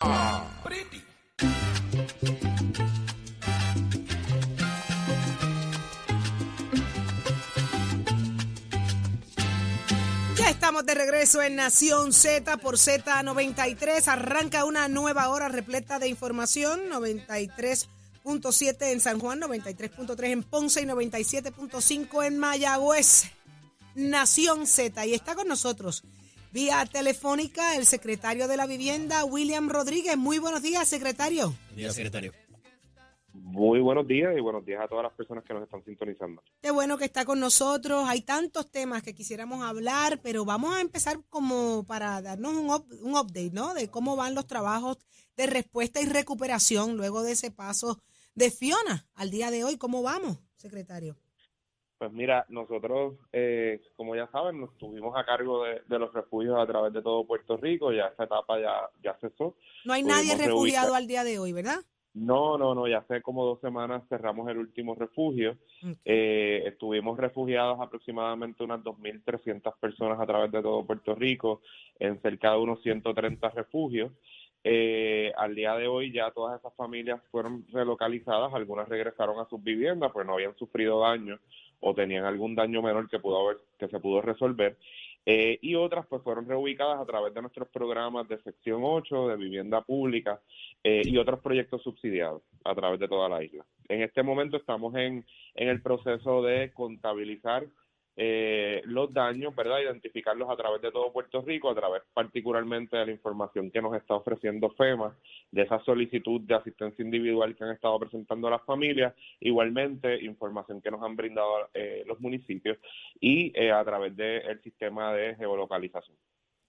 Ya estamos de regreso en Nación Z por Z93. Arranca una nueva hora repleta de información. 93.7 en San Juan, 93.3 en Ponce y 97.5 en Mayagüez. Nación Z. Y está con nosotros vía telefónica el secretario de la Vivienda, William Rodríguez. Muy buenos días, secretario. Días, secretario. Muy buenos días y buenos días a todas las personas que nos están sintonizando. Qué bueno que está con nosotros. Hay tantos temas que quisiéramos hablar, pero vamos a empezar como para darnos un, up- un update, ¿no? De cómo van los trabajos de respuesta y recuperación luego de ese paso de Fiona al día de hoy. ¿Cómo vamos, secretario? Pues mira, nosotros, eh, como ya saben, nos tuvimos a cargo de, de los refugios a través de todo Puerto Rico, ya esa etapa ya, ya cesó. No hay Pudimos nadie refugiado reubicar- al día de hoy, ¿verdad? No, no, no, ya hace como dos semanas cerramos el último refugio. Eh, estuvimos refugiados aproximadamente unas 2.300 personas a través de todo Puerto Rico en cerca de unos 130 refugios. Eh, al día de hoy ya todas esas familias fueron relocalizadas, algunas regresaron a sus viviendas, pues no habían sufrido daño o tenían algún daño menor que pudo haber, que se pudo resolver. Eh, y otras pues fueron reubicadas a través de nuestros programas de sección 8, de vivienda pública eh, y otros proyectos subsidiados a través de toda la isla. En este momento estamos en, en el proceso de contabilizar eh, los daños, ¿verdad? Identificarlos a través de todo Puerto Rico, a través particularmente de la información que nos está ofreciendo FEMA, de esa solicitud de asistencia individual que han estado presentando las familias, igualmente información que nos han brindado eh, los municipios y eh, a través del sistema de geolocalización.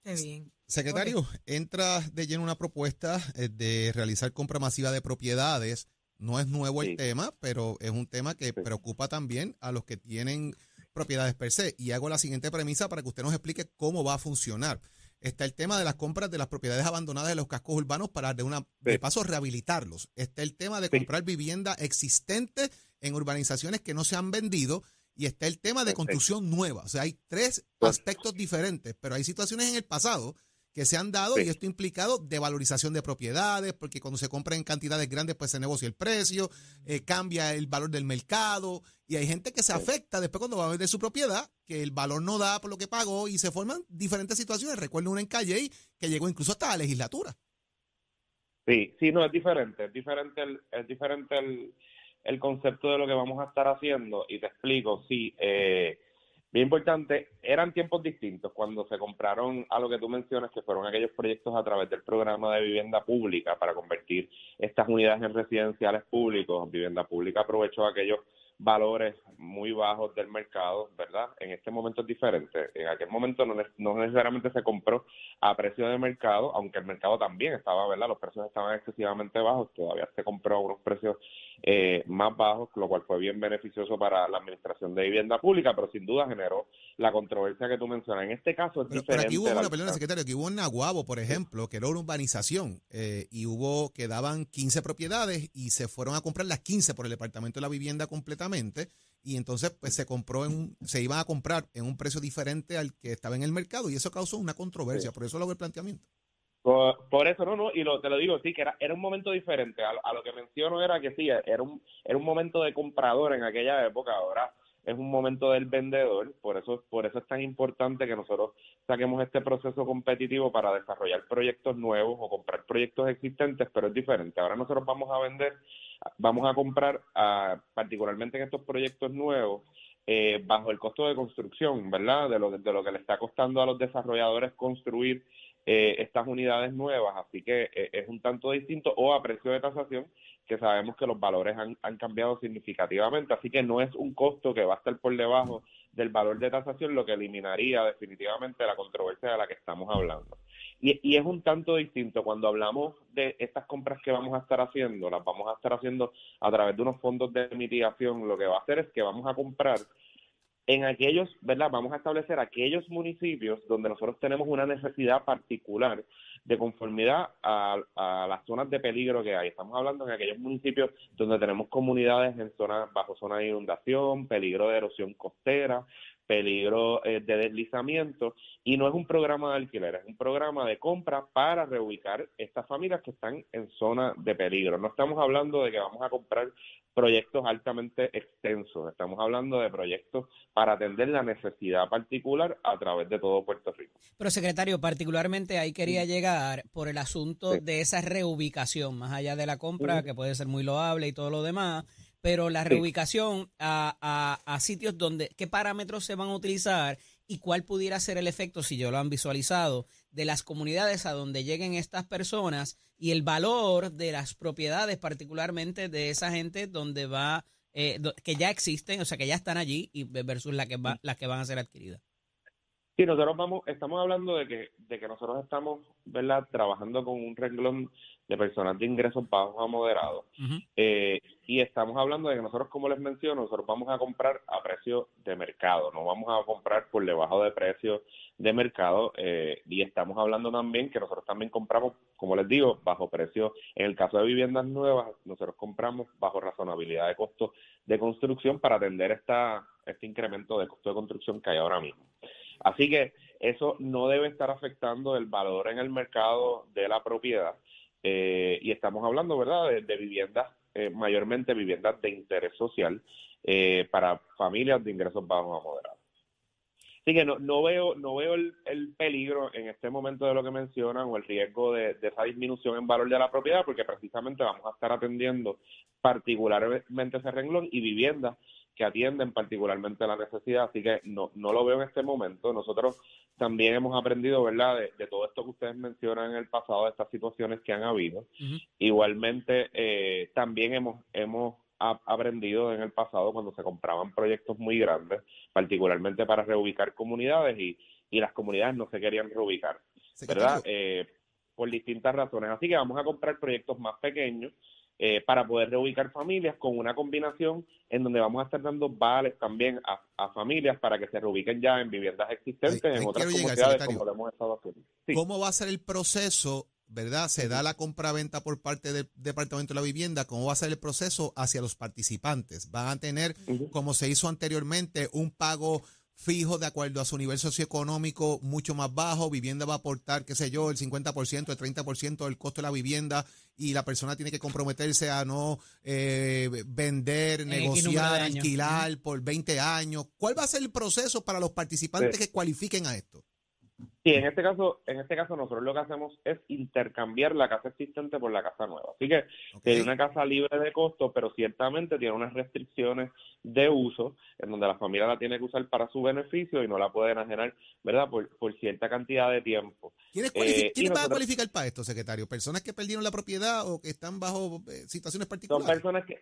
Qué bien. Secretario, entra de lleno una propuesta eh, de realizar compra masiva de propiedades. No es nuevo el tema, pero es un tema que Sí. preocupa también a los que tienen propiedades per se. Y hago la siguiente premisa para que usted nos explique cómo va a funcionar. Está el tema de las compras de las propiedades abandonadas de los cascos urbanos para de una de paso rehabilitarlos. Está el tema de comprar vivienda existente en urbanizaciones que no se han vendido y está el tema de construcción nueva. O sea, hay tres aspectos diferentes, pero hay situaciones en el pasado que se han dado Sí. y esto ha implicado devalorización de propiedades, porque cuando se compra en cantidades grandes, pues se negocia el precio, eh, cambia el valor del mercado y hay gente que se Sí. afecta después cuando va a vender su propiedad, que el valor no da por lo que pagó y se forman diferentes situaciones. Recuerdo una en Calle que llegó incluso hasta la legislatura. Sí, sí, no, es diferente, es diferente el, es diferente el, el concepto de lo que vamos a estar haciendo y te explico, sí, eh, bien importante, eran tiempos distintos cuando se compraron a lo que tú mencionas, que fueron aquellos proyectos a través del programa de vivienda pública para convertir estas unidades en residenciales públicos. Vivienda pública aprovechó aquellos valores muy bajos del mercado, ¿verdad? En este momento es diferente. En aquel momento no, no necesariamente se compró a precio de mercado, aunque el mercado también estaba, ¿verdad? Los precios estaban excesivamente bajos, todavía se compró a unos precios eh, más bajos, lo cual fue bien beneficioso para la administración de vivienda pública, pero sin duda generó la controversia que tú mencionas. En este caso es Pero, pero diferente. aquí hubo la- una, perdona, secretario, aquí hubo un Naguabo, por ejemplo, que era una urbanización eh, y hubo que daban 15 propiedades y se fueron a comprar las 15 por el Departamento de la Vivienda completamente y entonces pues se compró en un, se iban a comprar en un precio diferente al que estaba en el mercado y eso causó una controversia, por eso lo hago el planteamiento. Por, por eso, no, no, y lo, te lo digo, sí, que era, era un momento diferente. A, a lo que menciono era que sí, era un, era un momento de comprador en aquella época, ahora es un momento del vendedor, por eso, por eso es tan importante que nosotros saquemos este proceso competitivo para desarrollar proyectos nuevos o comprar proyectos existentes, pero es diferente. Ahora nosotros vamos a vender, vamos a comprar, ah, particularmente en estos proyectos nuevos, eh, bajo el costo de construcción, ¿verdad? De lo, de lo que le está costando a los desarrolladores construir eh, estas unidades nuevas, así que eh, es un tanto distinto, o a precio de tasación, que sabemos que los valores han, han cambiado significativamente, así que no es un costo que va a estar por debajo del valor de tasación, lo que eliminaría definitivamente la controversia de la que estamos hablando. Y, y, es un tanto distinto. Cuando hablamos de estas compras que vamos a estar haciendo, las vamos a estar haciendo a través de unos fondos de mitigación, lo que va a hacer es que vamos a comprar en aquellos, ¿verdad? Vamos a establecer aquellos municipios donde nosotros tenemos una necesidad particular de conformidad a, a, las zonas de peligro que hay. Estamos hablando en aquellos municipios donde tenemos comunidades en zonas bajo zona de inundación, peligro de erosión costera, peligro eh, de deslizamiento y no es un programa de alquiler, es un programa de compra para reubicar estas familias que están en zona de peligro. No estamos hablando de que vamos a comprar proyectos altamente extensos, estamos hablando de proyectos para atender la necesidad particular a través de todo Puerto Rico. Pero secretario, particularmente ahí quería llegar por el asunto de esa reubicación, más allá de la compra, que puede ser muy loable y todo lo demás pero la reubicación a, a, sitios donde, qué parámetros se van a utilizar y cuál pudiera ser el efecto, si yo lo han visualizado, de las comunidades a donde lleguen estas personas y el valor de las propiedades, particularmente de esa gente donde va, eh, que ya existen, o sea, que ya están allí y versus la que va, las que van a ser adquiridas. Sí, nosotros vamos, estamos hablando de que, de que nosotros estamos, ¿verdad?, trabajando con un renglón de personas de ingresos bajos a moderados. Eh, y estamos hablando de que nosotros, como les menciono, nosotros vamos a comprar a precio de mercado, no vamos a comprar por debajo de precio de mercado. Eh, y estamos hablando también que nosotros también compramos, como les digo, bajo precio. En el caso de viviendas nuevas, nosotros compramos bajo razonabilidad de costo de construcción para atender esta, este incremento de costo de construcción que hay ahora mismo. Así que eso no debe estar afectando el valor en el mercado de la propiedad. Eh, y estamos hablando, ¿verdad?, de, viviendas, eh, mayormente viviendas de interés social eh, para familias de ingresos bajos a moderados. Así que no, no veo, no veo el, peligro en este momento de lo que mencionan o el riesgo de, esa disminución en valor de la propiedad, porque precisamente vamos a estar atendiendo particularmente ese renglón y viviendas que atienden particularmente la necesidad, así que no, no lo veo en este momento. Nosotros también hemos aprendido, ¿verdad?, de, todo esto que ustedes mencionan en el pasado, de estas situaciones que han habido. Igualmente, eh, también hemos, hemos aprendido en el pasado cuando se compraban proyectos muy grandes, particularmente para reubicar comunidades y, y las comunidades no se querían reubicar, ¿verdad? Eh, por distintas razones. Así que vamos a comprar proyectos más pequeños eh, para poder reubicar familias con una combinación en donde vamos a estar dando vales también a, familias para que se reubiquen ya en viviendas existentes en otras comunidades como lo hemos estado haciendo. ¿Cómo va a ser el proceso, verdad? Se da la compra-venta por parte del Departamento de la Vivienda, ¿cómo va a ser el proceso hacia los participantes? ¿Van a tener, como se hizo anteriormente, un pago fijo de acuerdo a su nivel socioeconómico mucho más bajo, vivienda va a aportar, qué sé yo, el 50%, el 30% del costo de la vivienda y la persona tiene que comprometerse a no eh, vender, negociar, alquilar por 20 años. ¿Cuál va a ser el proceso para los participantes que cualifiquen a esto? Sí, en este caso, en este caso nosotros lo que hacemos es intercambiar la casa existente por la casa nueva. Así que tiene una casa libre de costo, pero ciertamente tiene unas restricciones de uso en donde la familia la tiene que usar para su beneficio y no la puede enajenar, ¿verdad? Por, cierta cantidad de tiempo. ¿Quiénes, eh, van a cualificar para esto, secretario? ¿Personas que perdieron la propiedad o que están bajo eh, situaciones particulares? Son personas que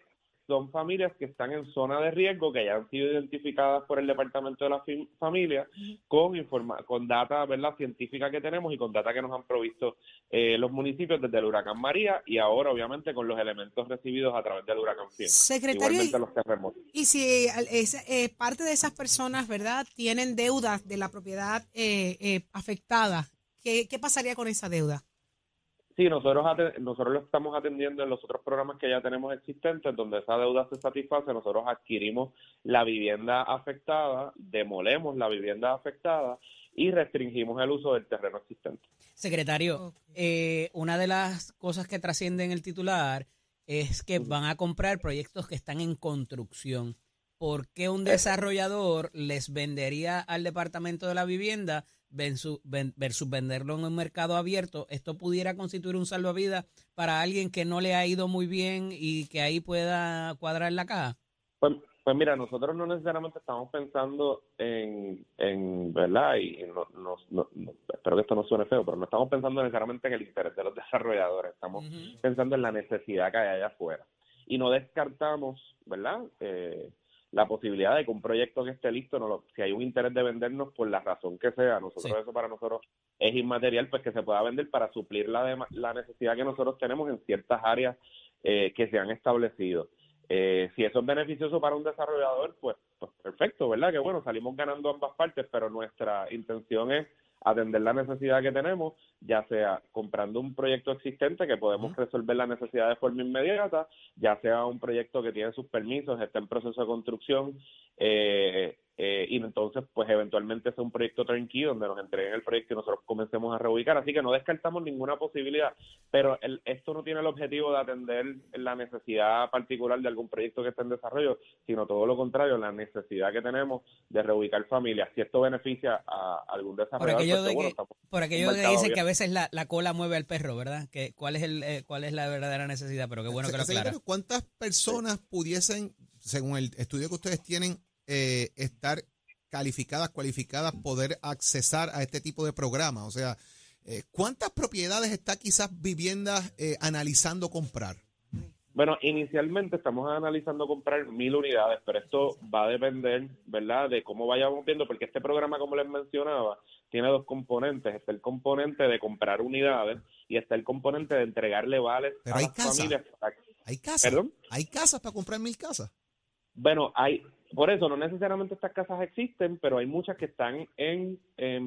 son familias que están en zona de riesgo, que ya han sido identificadas por el Departamento de la Familia con informa con data ¿verdad? científica que tenemos y con data que nos han provisto eh, los municipios desde el huracán María y ahora obviamente con los elementos recibidos a través del huracán Fiona. Secretario, y si eh, parte de esas personas verdad tienen deudas de la propiedad eh, afectada, ¿qué, ¿qué pasaría con esa deuda? Sí, nosotros, nosotros lo estamos atendiendo en los otros programas que ya tenemos existentes, donde esa deuda se satisface, nosotros adquirimos la vivienda afectada, demolemos la vivienda afectada y restringimos el uso del terreno existente. Secretario, eh, una de las cosas que trasciende en el titular es que van a comprar proyectos que están en construcción. ¿Por qué un desarrollador les vendería al Departamento de la Vivienda versus venderlo en un mercado abierto, esto pudiera constituir un salvavidas para alguien que no le ha ido muy bien y que ahí pueda cuadrar la caja? Pues, pues mira, nosotros no necesariamente estamos pensando en, en ¿verdad? Y no, espero que esto no suene feo, pero no estamos pensando necesariamente en el interés de los desarrolladores, estamos pensando en la necesidad que hay allá afuera. Y no descartamos, ¿verdad? Eh, la posibilidad de que un proyecto que esté listo, no si hay un interés de vendernos por la razón que sea, nosotros eso para nosotros es inmaterial, pues que se pueda vender para suplir la, la necesidad que nosotros tenemos en ciertas áreas eh, que se han establecido. Eh, si eso es beneficioso para un desarrollador, pues, pues perfecto, ¿verdad? Que bueno, salimos ganando ambas partes, pero nuestra intención es atender la necesidad que tenemos, ya sea comprando un proyecto existente que podemos resolver la necesidad de forma inmediata, ya sea un proyecto que tiene sus permisos, está en proceso de construcción, eh, eh, y entonces pues eventualmente sea un proyecto tranquilo donde nos entreguen el proyecto y nosotros comencemos a reubicar. Así que no descartamos ninguna posibilidad, pero el, esto no tiene el objetivo de atender la necesidad particular de algún proyecto que esté en desarrollo, sino todo lo contrario, la necesidad que tenemos de reubicar familias. Si esto beneficia a algún desarrollador, por aquello, pues, que, dice que a veces la, cola mueve al perro, ¿verdad? Que cuál es el eh, cuál es la verdadera necesidad, pero qué bueno que lo aclara. ¿Cuántas personas pudiesen, según el estudio que ustedes tienen, eh, estar calificadas, cualificadas, poder accesar a este tipo de programa? O sea, eh, ¿cuántas propiedades está quizás viviendas eh, analizando comprar? Bueno, inicialmente estamos analizando comprar mil unidades, pero esto va a depender, ¿verdad?, de cómo vayamos viendo, porque este programa, como les mencionaba, tiene dos componentes. Está el componente de comprar unidades y está el componente de entregarle vales a hay las familias. ¿Hay casas? ¿Hay casas para comprar mil casas? Bueno, hay, por eso no necesariamente estas casas existen, pero hay muchas que están en,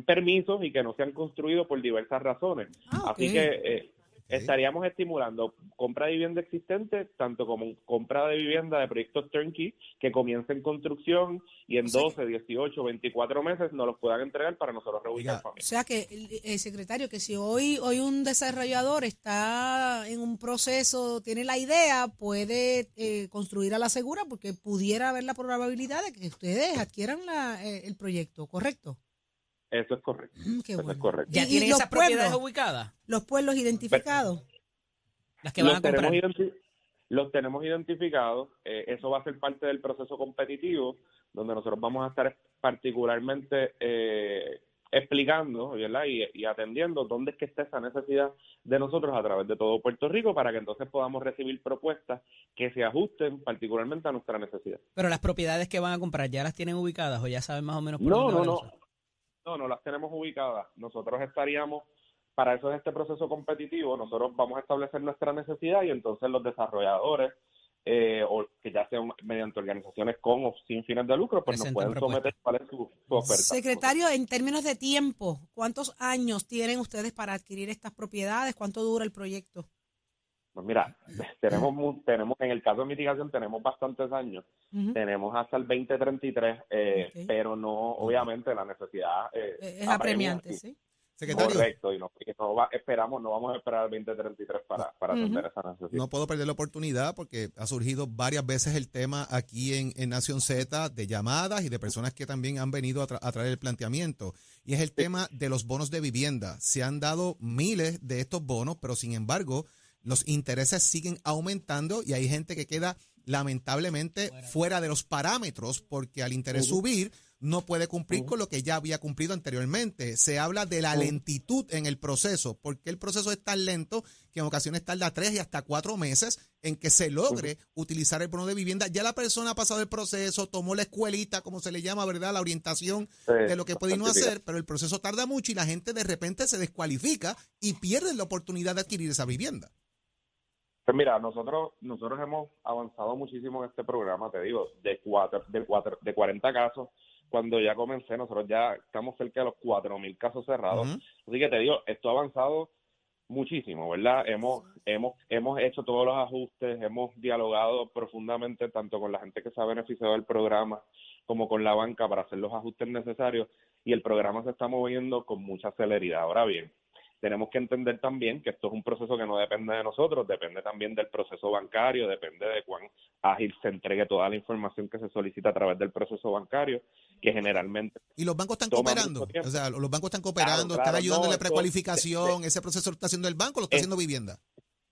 permisos y que no se han construido por diversas razones. Ah, Así que eh, estaríamos estimulando compra de vivienda existente, tanto como compra de vivienda de proyectos turnkey que comiencen en construcción y en 12, 18, 24 meses nos los puedan entregar para nosotros reubicar familias. O sea que, el, secretario, que si hoy, hoy un desarrollador está en un proceso, tiene la idea, puede eh, construir a la segura porque pudiera haber la probabilidad de que ustedes adquieran la, eh, el proyecto, ¿correcto? Eso es correcto. Mm, Eso es correcto. ¿Ya tienen esas propiedades ubicadas? ¿Los pueblos identificados? Las que van a comprar. Los tenemos identificados. Eh, eso va a ser parte del proceso competitivo, donde nosotros vamos a estar particularmente eh, explicando Y, y, atendiendo dónde es que está esa necesidad de nosotros a través de todo Puerto Rico para que entonces podamos recibir propuestas que se ajusten particularmente a nuestra necesidad. Pero las propiedades que van a comprar ya las tienen ubicadas o ya saben más o menos por no, dónde No, no, no, no las tenemos ubicadas. Nosotros estaríamos, para eso es este proceso competitivo, nosotros vamos a establecer nuestra necesidad y entonces los desarrolladores, eh, o que ya sean mediante organizaciones con o sin fines de lucro, pues nos pueden someter cuál es su, oferta. Secretario, en términos de tiempo, ¿cuántos años tienen ustedes para adquirir estas propiedades? ¿Cuánto dura el proyecto? Pues mira, tenemos, tenemos en el caso de mitigación tenemos bastantes años, tenemos hasta el 2033, eh, pero no, obviamente la necesidad eh, es apremiante, ¿sí? Correcto, y no, esperamos, no vamos a esperar el 2033 para, para atender esa necesidad. No puedo perder la oportunidad porque ha surgido varias veces el tema aquí en, en Nación Z de llamadas y de personas que también han venido a, a, traer el planteamiento. Y es el tema de los bonos de vivienda. Se han dado miles de estos bonos, pero sin embargo, los intereses siguen aumentando y hay gente que queda lamentablemente fuera, de los parámetros porque al interés subir no puede cumplir con lo que ya había cumplido anteriormente. Se habla de la lentitud en el proceso, porque el proceso es tan lento que en ocasiones tarda tres y hasta cuatro meses en que se logre utilizar el bono de vivienda. Ya la persona ha pasado el proceso, tomó la escuelita, como se le llama, ¿verdad? La orientación de lo que puede no hacer, pero el proceso tarda mucho y la gente de repente se descualifica y pierde la oportunidad de adquirir esa vivienda. Pues mira, nosotros nosotros hemos avanzado muchísimo en este programa, te digo, de cuatro, de cuatro, de 40 casos. Cuando ya comencé, nosotros ya estamos cerca de los 4.000 casos cerrados. Así que te digo, esto ha avanzado muchísimo, ¿verdad? Hemos, hemos, hemos hecho todos los ajustes, hemos dialogado profundamente tanto con la gente que se ha beneficiado del programa como con la banca para hacer los ajustes necesarios y el programa se está moviendo con mucha celeridad. Ahora bien, tenemos que entender también que esto es un proceso que no depende de nosotros, depende también del proceso bancario, depende de cuán ágil se entregue toda la información que se solicita a través del proceso bancario, que generalmente... ¿Y los bancos están cooperando? O sea, los bancos están cooperando, están ayudando en la precualificación, ese proceso lo está haciendo el banco, lo está haciendo vivienda.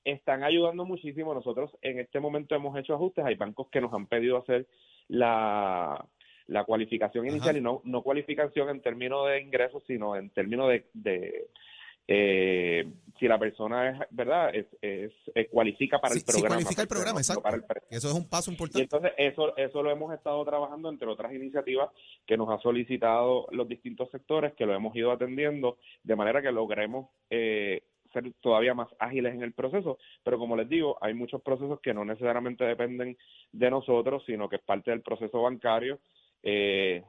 Están ayudando muchísimo. Nosotros en este momento hemos hecho ajustes. Hay bancos que nos han pedido hacer la, la cualificación inicial y no, no cualificación en términos de ingresos, sino en términos de eh, si la persona es, ¿verdad? Es, es, cualifica para el programa. Si cualifica el programa, exacto. eso es un paso importante. Y entonces eso, eso lo hemos estado trabajando entre otras iniciativas que nos ha solicitado los distintos sectores, que lo hemos ido atendiendo, de manera que logremos eh, ser todavía más ágiles en el proceso, pero como les digo, hay muchos procesos que no necesariamente dependen de nosotros, sino que es parte del proceso bancario, eh,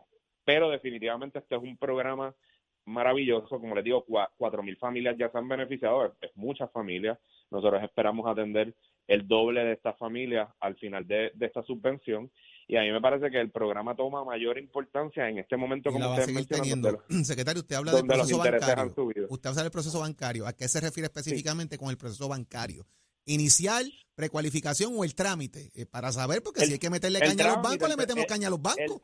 pero definitivamente este es un programa maravilloso, como les digo, cuatro mil familias ya se han beneficiado, es, muchas familias, nosotros esperamos atender el doble de estas familias al final de, esta subvención y a mí me parece que el programa toma mayor importancia en este momento como usted mencionó. Secretario, usted habla del proceso bancario. Usted habla del proceso bancario. ¿A qué se refiere específicamente con el proceso bancario? ¿Inicial, precualificación o el trámite? Eh, para saber, porque si hay que meterle caña a los bancos, le metemos caña a los bancos.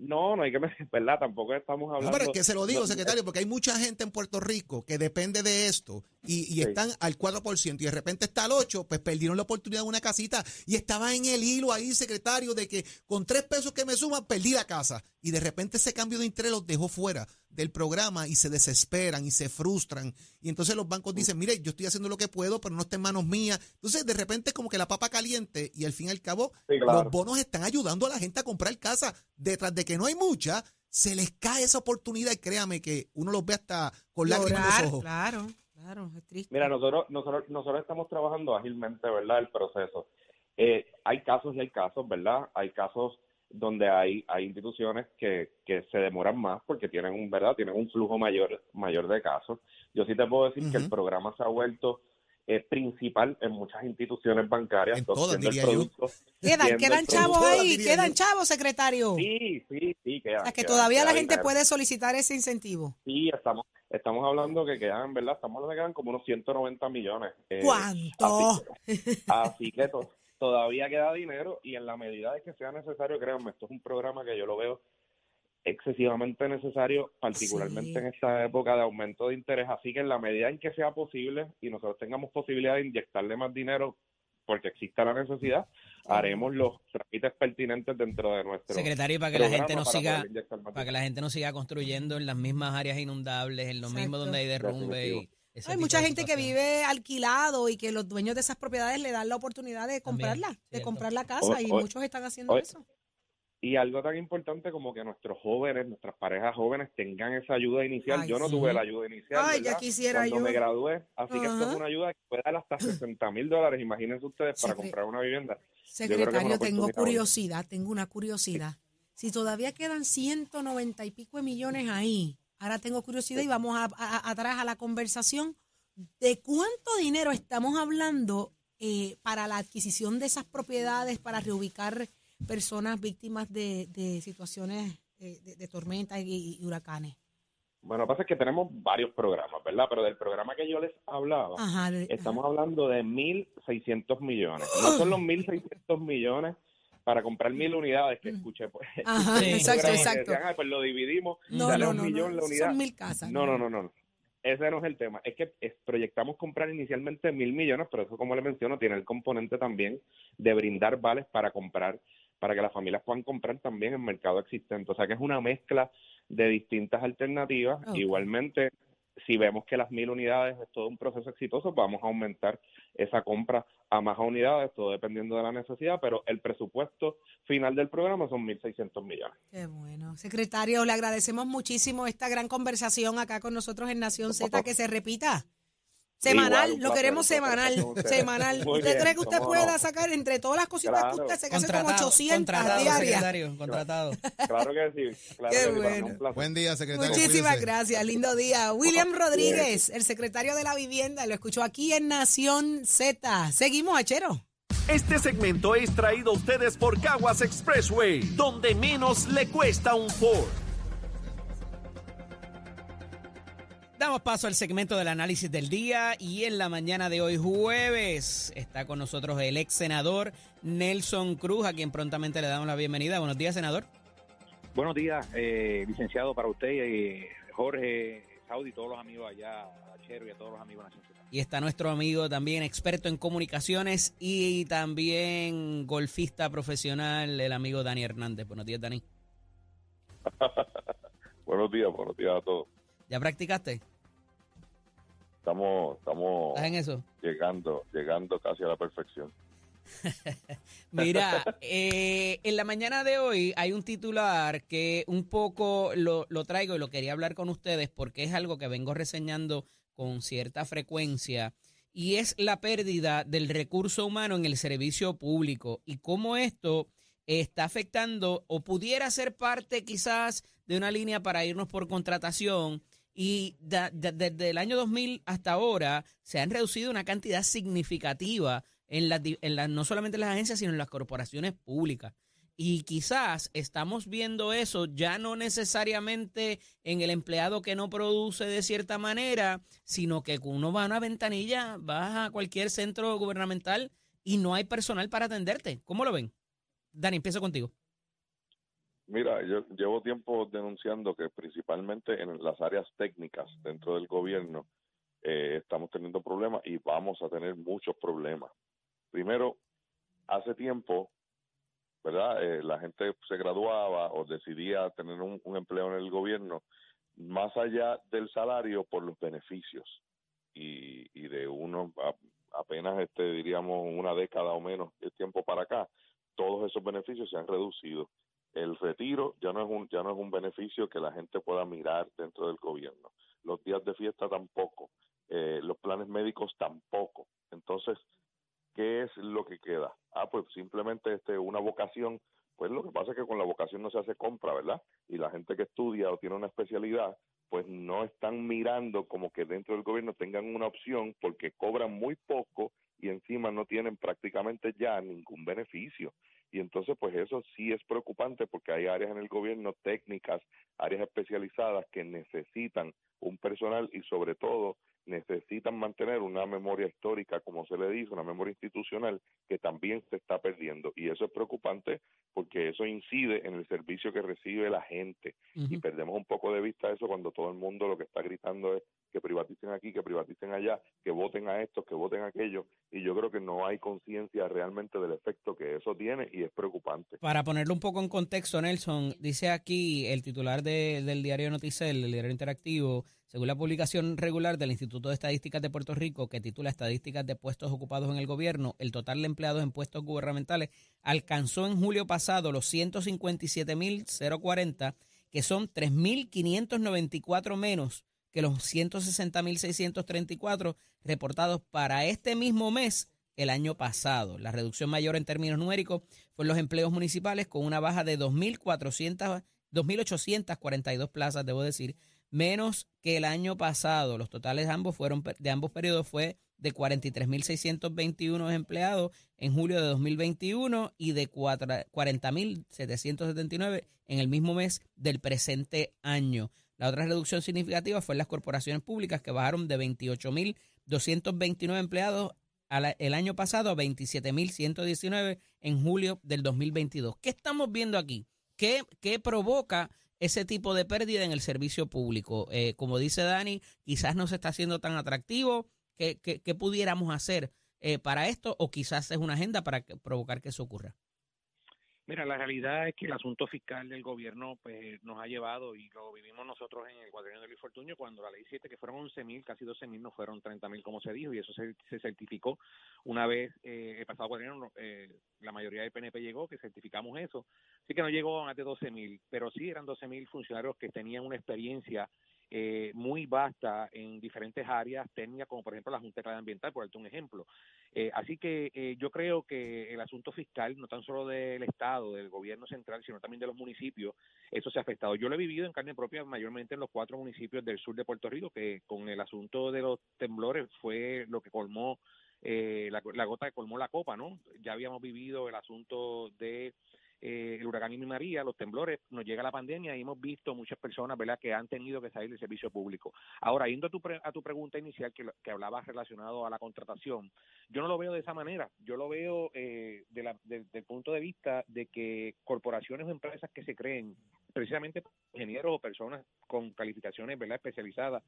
No, no hay que, ¿verdad? Tampoco estamos hablando. No, pero es que se lo digo, secretario, porque hay mucha gente en Puerto Rico que depende de esto y, están al 4% y de repente está al 8%, pues perdieron la oportunidad de una casita y estaba en el hilo ahí, secretario, de que con tres pesos que me suman perdí la casa y de repente ese cambio de interés los dejó fuera del programa y se desesperan y se frustran y entonces los bancos dicen, mire, yo estoy haciendo lo que puedo, pero no está en manos mías. Entonces de repente como que la papa caliente y al fin y al cabo los bonos están ayudando a la gente a comprar casa detrás de que no hay mucha se les cae esa oportunidad y créame que uno los ve hasta con lágrimas en los ojos. Claro. Claro, es triste. Mira, nosotros, nosotros, nosotros estamos trabajando ágilmente, ¿verdad? El proceso. Eh, hay casos y hay casos, ¿verdad? Hay casos donde hay, hay instituciones que, que se demoran más porque tienen un, ¿verdad? Tienen un flujo mayor, mayor de casos. Yo sí te puedo decir que el programa se ha vuelto eh, principal en muchas instituciones bancarias. En todas, diría ¿Quedan, quedan chavos ahí? ¿Quedan chavos, secretario? Sí, sí, sí, quedan. O sea, que todavía la gente puede solicitar ese incentivo. Sí, estamos estamos hablando que quedan, ¿verdad? Estamos hablando que quedan como unos 190 millones. Eh, ¿Cuánto? Así que, todavía queda dinero y en la medida de que sea necesario, créanme, esto es un programa que yo lo veo excesivamente necesario, particularmente en esta época de aumento de interés. Así que en la medida en que sea posible y nosotros tengamos posibilidad de inyectarle más dinero porque exista la necesidad, haremos los trámites pertinentes dentro de nuestro secretario para que la gente no siga para que la gente no siga construyendo en las mismas áreas inundables, en lo mismo donde hay derrumbe y hay mucha gente que vive alquilado y que los dueños de esas propiedades le dan la oportunidad de comprarla, de comprar la casa y muchos están haciendo eso. Y algo tan importante como que nuestros jóvenes, nuestras parejas jóvenes tengan esa ayuda inicial. yo no tuve la ayuda inicial. Ay, ya quisiera cuando me gradué. Así que esto es una ayuda que puede dar hasta 60 mil dólares. Imagínense ustedes para comprar una vivienda. Secretario, tengo curiosidad, tengo una curiosidad. Si todavía quedan 190 y pico de millones ahí, ahora tengo curiosidad y vamos a, atrás a la conversación de cuánto dinero estamos hablando eh, para la adquisición de esas propiedades, para reubicar personas víctimas de, situaciones eh, de, tormentas y, huracanes? Bueno, lo que pasa es que tenemos varios programas, ¿verdad? Pero del programa que yo les hablaba, estamos hablando de 1.600 millones. No son los 1.600 millones para comprar mil unidades que escuché. Pues, Ajá, exacto, exacto. pues lo dividimos, no, no, no, Son mil casas. No, no, no, no. Ese no es el tema. Es que proyectamos comprar inicialmente mil millones, pero eso, como le menciono, tiene el componente también de brindar vales para comprar para que las familias puedan comprar también en mercado existente. O sea que es una mezcla de distintas alternativas. Igualmente, si vemos que las mil unidades es todo un proceso exitoso, vamos a aumentar esa compra a más unidades, todo dependiendo de la necesidad, pero el presupuesto final del programa son 1.600 millones. Qué bueno. Secretario, le agradecemos muchísimo esta gran conversación acá con nosotros en Nación Z, que se repita. Semanal, lo queremos semanal, semanal. ¿Usted cree que usted pueda sacar entre todas las cositas que usted se hace como 800 diarias? Contratado. Claro que sí. Claro Qué bueno. Buen día, secretario. Muchísimas gracias, lindo día. William Rodríguez, el secretario de la vivienda, lo escuchó aquí en Nación Z. Seguimos, Achero. Este segmento es traído a ustedes por Caguas Expressway, donde menos le cuesta un Ford. Damos paso al segmento del análisis del día y en la mañana de hoy jueves está con nosotros el ex senador Nelson Cruz, a quien prontamente le damos la bienvenida. Buenos días, senador. Buenos días, eh, licenciado para usted, eh, Jorge, Saudi, todos los amigos allá, a Chero y a todos los amigos de Nación Y está nuestro amigo también experto en comunicaciones y también golfista profesional, el amigo Dani Hernández. Buenos días, Dani. buenos días, buenos días a todos. ¿Ya practicaste? Estamos, estamos ¿Estás en eso? llegando, llegando casi a la perfección. Mira, eh, en la mañana de hoy hay un titular que un poco lo, lo traigo y lo quería hablar con ustedes porque es algo que vengo reseñando con cierta frecuencia y es la pérdida del recurso humano en el servicio público y cómo esto está afectando o pudiera ser parte quizás de una línea para irnos por contratación y desde el año 2000 hasta ahora se han reducido una cantidad significativa en las, en las- no solamente en las agencias, sino en las corporaciones públicas. Y quizás estamos viendo eso ya no necesariamente en el empleado que no produce de cierta manera, sino que uno va a una ventanilla, vas a cualquier centro gubernamental y no hay personal para atenderte. ¿Cómo lo ven? Dani, empiezo contigo. Mira, yo llevo tiempo denunciando que principalmente en las áreas técnicas dentro del gobierno eh, estamos teniendo problemas y vamos a tener muchos problemas. Primero, hace tiempo, ¿verdad? Eh, la gente se graduaba o decidía tener un, empleo en el gobierno más allá del salario por los beneficios y, y de uno a- apenas este diríamos una década o menos de tiempo para acá todos esos beneficios se han reducido el retiro ya no es un ya no es un beneficio que la gente pueda mirar dentro del gobierno. Los días de fiesta tampoco eh, los planes médicos tampoco. Entonces qué es lo que queda ah pues simplemente este una vocación. Pues lo que pasa es que con la vocación no se hace compra verdad y la gente que estudia o tiene una especialidad pues no están mirando como que dentro del gobierno tengan una opción porque cobran muy poco y encima no tienen prácticamente ya ningún beneficio. Y entonces, pues eso sí es preocupante porque hay áreas en el gobierno técnicas, áreas especializadas que necesitan un personal y sobre todo necesitan mantener una memoria histórica, como se le dice, una memoria institucional que también se está perdiendo. Y eso es preocupante porque eso incide en el servicio que recibe la gente. Y perdemos un poco de vista eso cuando todo el mundo lo que está gritando es que privaticen aquí, que privaticen allá, que voten a estos, que voten a aquellos, y yo creo que no hay conciencia realmente del efecto que eso tiene y es preocupante. Para ponerlo un poco en contexto, Nelson, dice aquí el titular de- del diario Noticel, el diario interactivo, según la publicación regular del Instituto de Estadísticas de Puerto Rico, que titula Estadísticas de puestos ocupados en el gobierno, el total de empleados en puestos gubernamentales alcanzó en julio pasado los 157.040, que son 3.594 menos que los 160.634 reportados para este mismo mes el año pasado. La reducción mayor en términos numéricos fue en los empleos municipales con una baja de 2.400 2.842 plazas, debo decir, menos que el año pasado. Los totales de ambos, fueron, de ambos periodos fue de 43.621 empleados en julio de 2021 y de 4 40.779 en el mismo mes del presente año. La otra reducción significativa fue en las corporaciones públicas que bajaron de 28.229 empleados el año pasado a 27.119 en julio del 2022. ¿Qué estamos viendo aquí? ¿Qué, provoca ese tipo de pérdida en el servicio público? Eh, como dice Dani, quizás no se está haciendo tan atractivo. ¿Qué, pudiéramos hacer eh, para esto? O quizás es una agenda para provocar que eso ocurra. Mira, la realidad es que el asunto fiscal del gobierno pues nos ha llevado y lo vivimos nosotros en el cuadrino de Luis Fortuño cuando la ley 7 que fueron 11 mil, casi 12 mil, no fueron 30 mil como se dijo y eso se, se certificó una vez eh, el pasado cuadrino eh, la mayoría del PNP llegó, que certificamos eso, sí que no llegó a más de 12 mil, pero sí eran 12 mil funcionarios que tenían una experiencia eh, muy vasta en diferentes áreas técnicas, como por ejemplo la Junta de Ambiental, por darte un ejemplo. Eh, así que eh, yo creo que el asunto fiscal, no tan solo del Estado, del gobierno central, sino también de los municipios, eso se ha afectado. Yo lo he vivido en carne propia mayormente en los cuatro municipios del sur de Puerto Rico, que con el asunto de los temblores fue lo que colmó, eh, la, la gota que colmó la copa, ¿no? Ya habíamos vivido el asunto de eh, el huracán y María, los temblores, nos llega la pandemia y hemos visto muchas personas, ¿verdad?, que han tenido que salir del servicio público. Ahora, yendo a tu, pre- a tu pregunta inicial que, que hablabas relacionado a la contratación, yo no lo veo de esa manera. Yo lo veo eh, de la, de- del punto de vista de que corporaciones o empresas que se creen precisamente ingenieros o personas con calificaciones, ¿verdad?, especializadas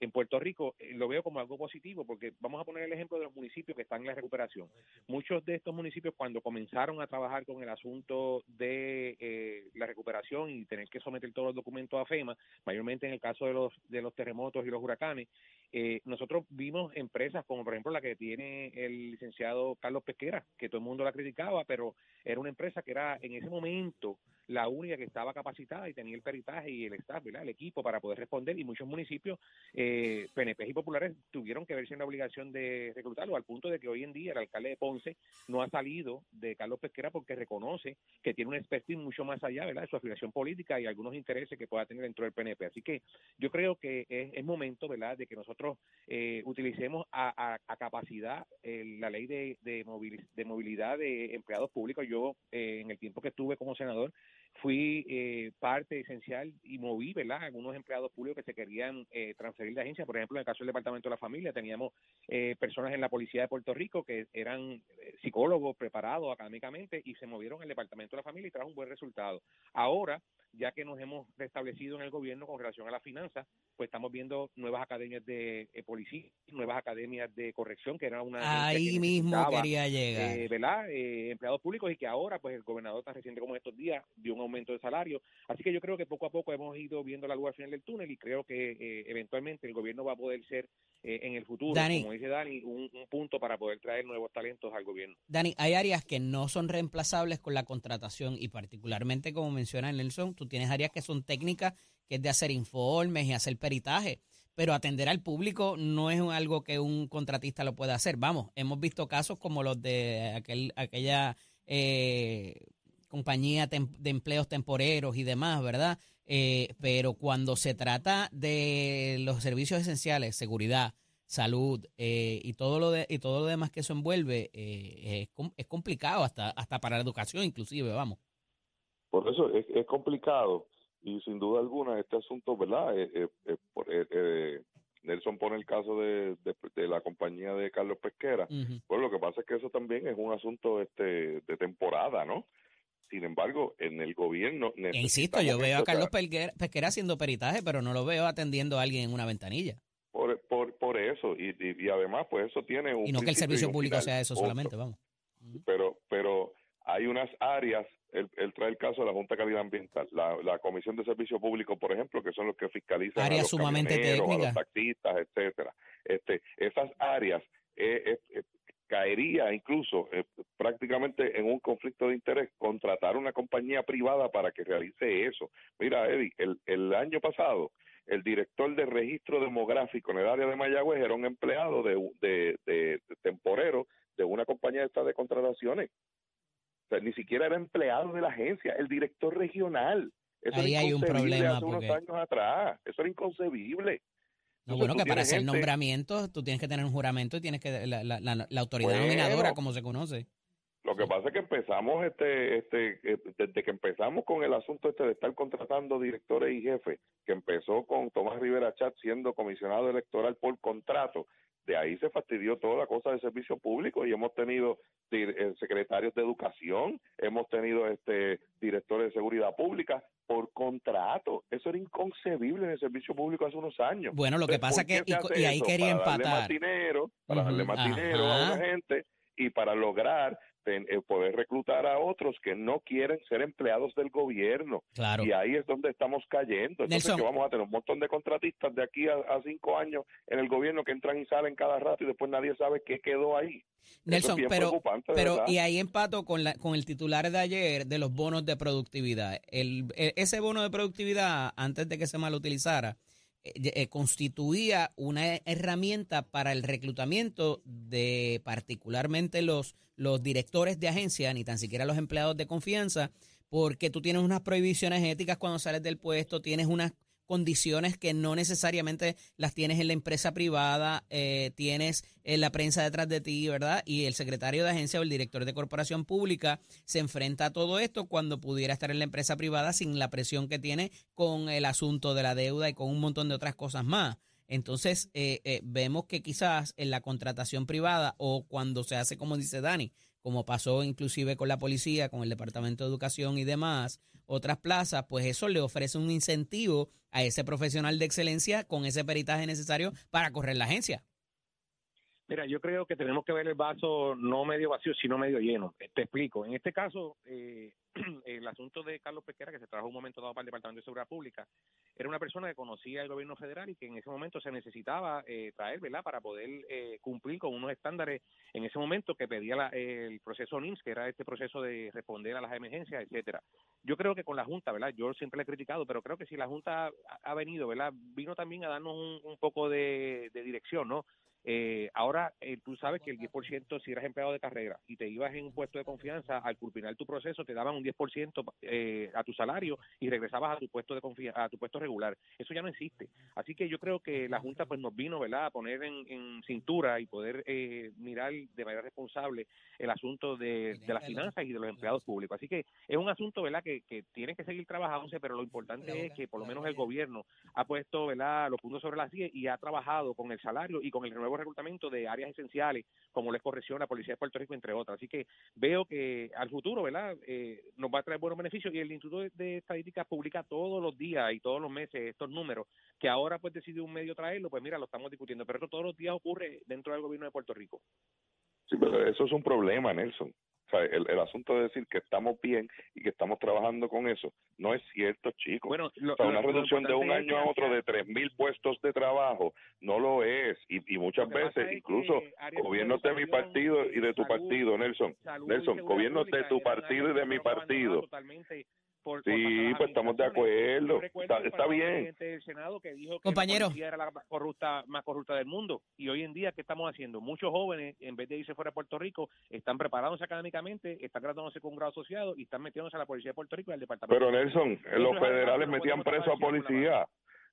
en Puerto Rico, eh, lo veo como algo positivo, porque vamos a poner el ejemplo de los municipios que están en la recuperación. Muchos de estos municipios, cuando comenzaron a trabajar con el asunto de eh, la recuperación y tener que someter todos los documentos a FEMA, mayormente en el caso de los, de los terremotos y los huracanes, Eh, nosotros vimos empresas como por ejemplo la que tiene el licenciado Carlos Pesquera, que todo el mundo la criticaba, pero era una empresa que era en ese momento la única que estaba capacitada y tenía el peritaje y el staff, ¿verdad? el equipo para poder responder y muchos municipios, eh, PNP y populares tuvieron que verse en la obligación de reclutarlo al punto de que hoy en día el alcalde de Ponce no ha salido de Carlos Pesquera porque reconoce que tiene un expertise mucho más allá ¿verdad? de su afiliación política y algunos intereses que pueda tener dentro del PNP. Así que yo creo que es, momento ¿verdad? de que nosotros eh, utilicemos a, capacidad la ley de, de, movilidad de empleados públicos. Yo eh, en el tiempo que estuve como senador fui eh, parte esencial y moví, ¿verdad? Algunos empleados públicos que se querían eh, transferir de agencia. Por ejemplo, en el caso del Departamento de la Familia, teníamos eh, personas en la Policía de Puerto Rico que eran psicólogos preparados académicamente y se movieron al Departamento de la Familia y trajo un buen resultado. Ahora, ya que nos hemos restablecido en el gobierno con relación a la finanza, pues estamos viendo nuevas academias de policía, nuevas academias de corrección, que era una... Ahí mismo quería llegar. ¿Verdad? empleados públicos y que ahora, pues el gobernador tan reciente como estos días dio un aumento de salario. Así que yo creo que poco a poco hemos ido viendo la luz al final del túnel y creo que eh, eventualmente el gobierno va a poder ser eh, en el futuro, como dice Dani, un, punto para poder traer nuevos talentos al gobierno. Dani, hay áreas que no son reemplazables con la contratación y particularmente, como menciona Nelson, tú tienes áreas que son técnicas, que es de hacer informes y hacer peritaje pero atender al público no es algo que un contratista lo pueda hacer. Vamos, hemos visto casos como los de aquel, aquella eh, compañía de empleos temporeros y demás, ¿verdad? Eh, pero cuando se trata de los servicios esenciales, seguridad, salud eh, y todo lo de, y todo lo demás que eso envuelve, eh, es, complicado hasta hasta para la educación inclusive, vamos. Por eso es, es complicado y sin duda alguna este asunto, ¿verdad? Nelson pone el caso de, de, la compañía de Carlos Pesquera. Pues lo que pasa es que eso también es un asunto este de temporada, ¿no? Sin embargo, en el gobierno... Insisto, yo veo a Carlos Pesquera haciendo peritaje, pero no lo veo atendiendo a alguien en una ventanilla. Por, por, por eso, y, y, además, pues eso tiene un... Y no que el servicio público sea eso solamente, vamos. Pero, pero hay unas áreas, él, trae el caso de la Junta de Calidad Ambiental, la, la Comisión de Servicio Público, por ejemplo, que son los que fiscalizan áreas a los sumamente técnicas. a los taxistas, etcétera. Este, esas áreas eh, eh, caería incluso eh, prácticamente en un conflicto de interés contratar una compañía privada para que realice eso. Mira, Eddie, el, el año pasado el director de registro demográfico en el área de Mayagüez era un empleado de, de, de, temporero de una compañía esta de contrataciones. O sea, ni siquiera era empleado de la agencia, el director regional. Eso Ahí hay un problema. Hace unos años atrás. Eso era inconcebible. No, bueno, que para hacer nombramientos tú tienes que tener un juramento y tienes que la, la, la, autoridad nominadora, como se conoce. Lo que pasa es que empezamos, este, este, eh, desde que empezamos con el asunto este de estar contratando directores y jefes, que empezó con Tomás Rivera Chat siendo comisionado electoral por contrato, de ahí se fastidió toda la cosa de servicio público y hemos tenido eh, secretarios de educación, hemos tenido este directores de seguridad pública por contrato. Eso era inconcebible en el servicio público hace unos años. Bueno, lo que pasa que y, ahí quería empatar. Para darle más dinero, para darle más dinero a la gente y para lograr poder reclutar a otros que no quieren ser empleados del gobierno. Claro. Y ahí es donde estamos cayendo. Entonces que vamos a tener un montón de contratistas de aquí a, cinco años en el gobierno que entran y salen cada rato y después nadie sabe qué quedó ahí. Nelson, pero, pero y ahí empato con, la, con el titular de ayer de los bonos de productividad. El, e, ese bono de productividad, antes de que se mal utilizara, eh, eh, constituía una herramienta para el reclutamiento de particularmente los, los directores de agencia, ni tan siquiera los empleados de confianza, porque tú tienes unas prohibiciones éticas cuando sales del puesto, tienes unas condiciones que no necesariamente las tienes en la empresa privada, eh, tienes en la prensa detrás de ti, ¿verdad? Y el secretario de agencia o el director de corporación pública se enfrenta a todo esto cuando pudiera estar en la empresa privada sin la presión que tiene con el asunto de la deuda y con un montón de otras cosas más. Entonces, eh, eh, vemos que quizás en la contratación privada o cuando se hace, como dice Dani, como pasó inclusive con la policía, con el Departamento de Educación y demás, otras plazas, pues eso le ofrece un incentivo a ese profesional de excelencia con ese peritaje necesario para correr la agencia. Mira, yo creo que tenemos que ver el vaso no medio vacío, sino medio lleno. Eh, Te explico. En este caso, eh, el asunto de Carlos Pesquera, que se trajo un momento dado para el Departamento de Seguridad Pública, era una persona que conocía el gobierno federal y que en ese momento se necesitaba eh, traer, ¿verdad?, para poder eh, cumplir con unos estándares en ese momento que pedía la- el proceso NIMS, que era este proceso de responder a las emergencias, etcétera. Yo creo que con la Junta, ¿verdad? Yo siempre le he criticado, pero creo que si la Junta ha, ha venido, ¿verdad? Vino también a darnos un, un poco de, de dirección, ¿no? Eh, ahora, eh, tú sabes que el 10%, si eras empleado de carrera y te ibas en un puesto de confianza, al culminar tu proceso te daban un 10% eh, a tu salario y regresabas a tu puesto de confia- a tu puesto regular. Eso ya no existe. Así que yo creo que la Junta pues nos vino, ¿verdad?, a poner en, en cintura y poder eh, mirar de manera responsable el asunto de, de las finanzas y de los empleados públicos. Así que es un asunto, ¿verdad?, que, que tiene que seguir trabajándose, pero lo importante es que por lo menos el gobierno ha puesto, ¿verdad?, los puntos sobre las IE y ha trabajado con el salario y con el nuevo reclutamiento de áreas esenciales como la corrección, la Policía de Puerto Rico, entre otras. Así que veo que al futuro, ¿verdad?, eh, nos va a traer buenos beneficios y el Instituto de- de Estadística publica todos los días y todos los meses estos números que ahora pues decidió un medio traerlo, pues mira, lo estamos discutiendo, pero esto todos los días ocurre dentro del gobierno de Puerto Rico. Sí, pero eso es un problema, Nelson. O sea, el, el asunto de decir que estamos bien y que estamos trabajando con eso no es cierto, chicos. Bueno, lo- o sea, lo- una lo reducción de un año a otro de tres mil puestos de trabajo no lo es. Y, y muchas veces, es incluso gobiernos de mi partido y de tu salud, partido, Nelson. Nelson, gobiernos de tu partido y de mi partido. totalmente por- Sí, pues estamos de acuerdo. Está, bien. presidente del Senado que dijo que Compañero. la policía era la más corrupta, más corrupta del mundo. Y hoy en día, ¿qué estamos haciendo? Muchos jóvenes, en vez de irse fuera a Puerto Rico, están preparándose académicamente, están graduándose con un grado asociado y están metiéndose a la Policía de Puerto Rico y al Departamento. Pero Nelson, los federales metían preso a policía.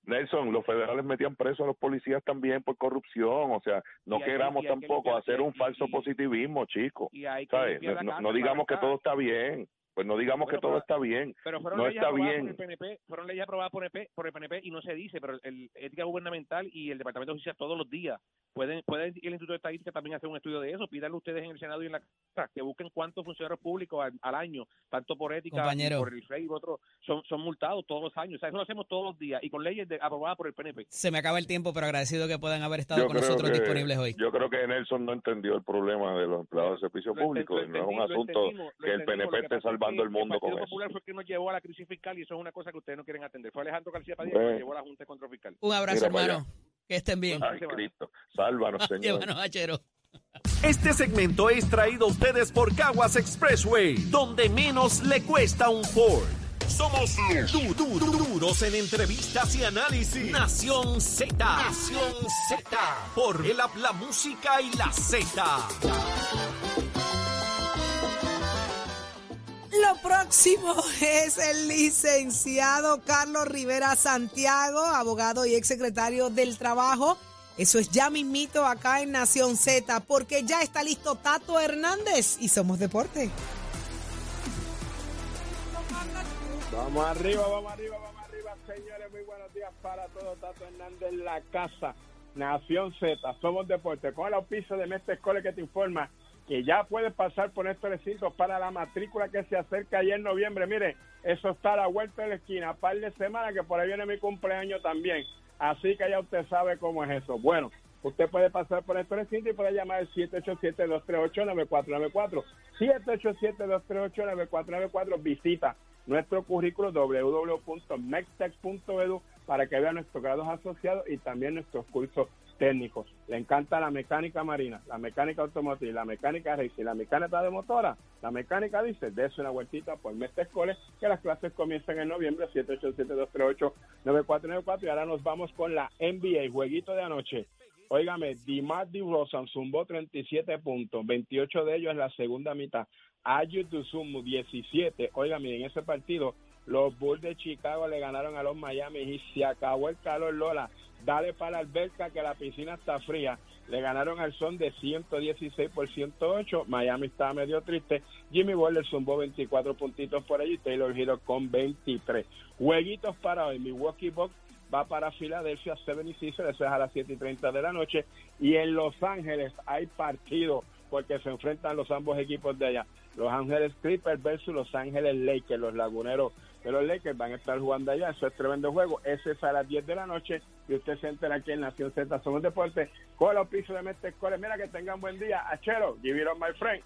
Nelson, los federales metían preso a los policías también por corrupción. O sea, no hay queramos que tampoco hacer un falso y- positivismo, chicos. y hay que ¿Sabes? limpiar la No, no digamos que todo está bien. Pues no digamos que Bueno, todo pero- está bien. Pero fueron No leyes está aprobadas bien. por el PNP, fueron leyes aprobadas por el, P- por el PNP y no se dice, pero el ética gubernamental y el Departamento de Justicia todos los días pueden puede el Instituto de Estadística también hacer un estudio de eso, pídanle ustedes en el Senado y en la Cámara que busquen cuántos funcionarios públicos al, al año, tanto por ética por el FREI y otros, son, son multados todos los años. O sea, eso lo hacemos todos los días y con leyes de- aprobadas por el PNP. Se me acaba el tiempo, pero agradecido que puedan haber estado Yo con nosotros que, disponibles hoy. yo creo que Nelson no entendió el problema de los empleados de servicio Lo público. no es un asunto que el. PNP que esté es salvando el mundo El con Partido eso. Popular fue el que nos llevó a la crisis fiscal y eso es una cosa que ustedes no quieren atender. Fue Alejandro García Padilla que nos llevó a la Junta de Control Fiscal. Un abrazo, Mira hermano. Que estén bien. Ay, Cristo. Sálvanos, Señor. Llévanos, Achero. Este segmento es traído a ustedes por Caguas Expressway, donde menos le cuesta un Ford. Somos du- du- du- duros en entrevistas y análisis. Nación Z. Nación Z. Por el la música y la Z. Lo próximo es el licenciado Carlos Rivera Santiago, abogado y exsecretario del Trabajo. Eso es ya mismito acá en Nación Z, porque ya está listo Tato Hernández y somos deporte. Vamos arriba, vamos arriba, vamos arriba, señores. Muy buenos días para todos. Tato Hernández la casa. Nación Z, somos deporte. Con el auspicio de Mestre Escole que te informa que ya puedes pasar por estos recintos para la matrícula que se acerca ayer en noviembre. Mire, eso está a la vuelta de la esquina. Par de semanas que por ahí viene mi cumpleaños también. Así que ya usted sabe cómo es eso. Bueno, usted puede pasar por estos recintos y puede llamar al 787-238-9494. 787-238-9494. Visita nuestro currículo www.mextech.edu para que vea nuestros grados asociados y también nuestros cursos técnicos. Le encanta la mecánica marina, la mecánica automotriz, la mecánica racing, la mecánica de motora. La mecánica dice, dése una vueltita por Mestre Escoles, que las clases comienzan en noviembre, 787-238-9494. Y ahora nos vamos con la NBA, jueguito de anoche. Óigame, Dimar DeRozan zumbó 37 puntos, 28 de ellos en la segunda mitad. Ayu Dusumu 17. Óigame, en ese partido los Bulls de Chicago le ganaron a los Miami y se acabó el calor, Lola. Dale para la alberca que la piscina está fría. Le ganaron al son de 116 por 108. Miami estaba medio triste. Jimmy Butler zumbó 24 puntitos por allí. Taylor Hero con 23. Jueguitos para hoy. Milwaukee Bucks va para Filadelfia 76 eso es a las 7 y 30 de la noche. Y en Los Ángeles hay partido porque se enfrentan los ambos equipos de allá. Los Ángeles Clippers versus Los Ángeles Lakers, los laguneros de los Lakers van a estar jugando allá, eso es tremendo juego, ese es a las 10 de la noche y usted se entera aquí en Nación Z. Somos Deportes con los pisos de Mestre Mira que tengan buen día, Achero, give it on my friend.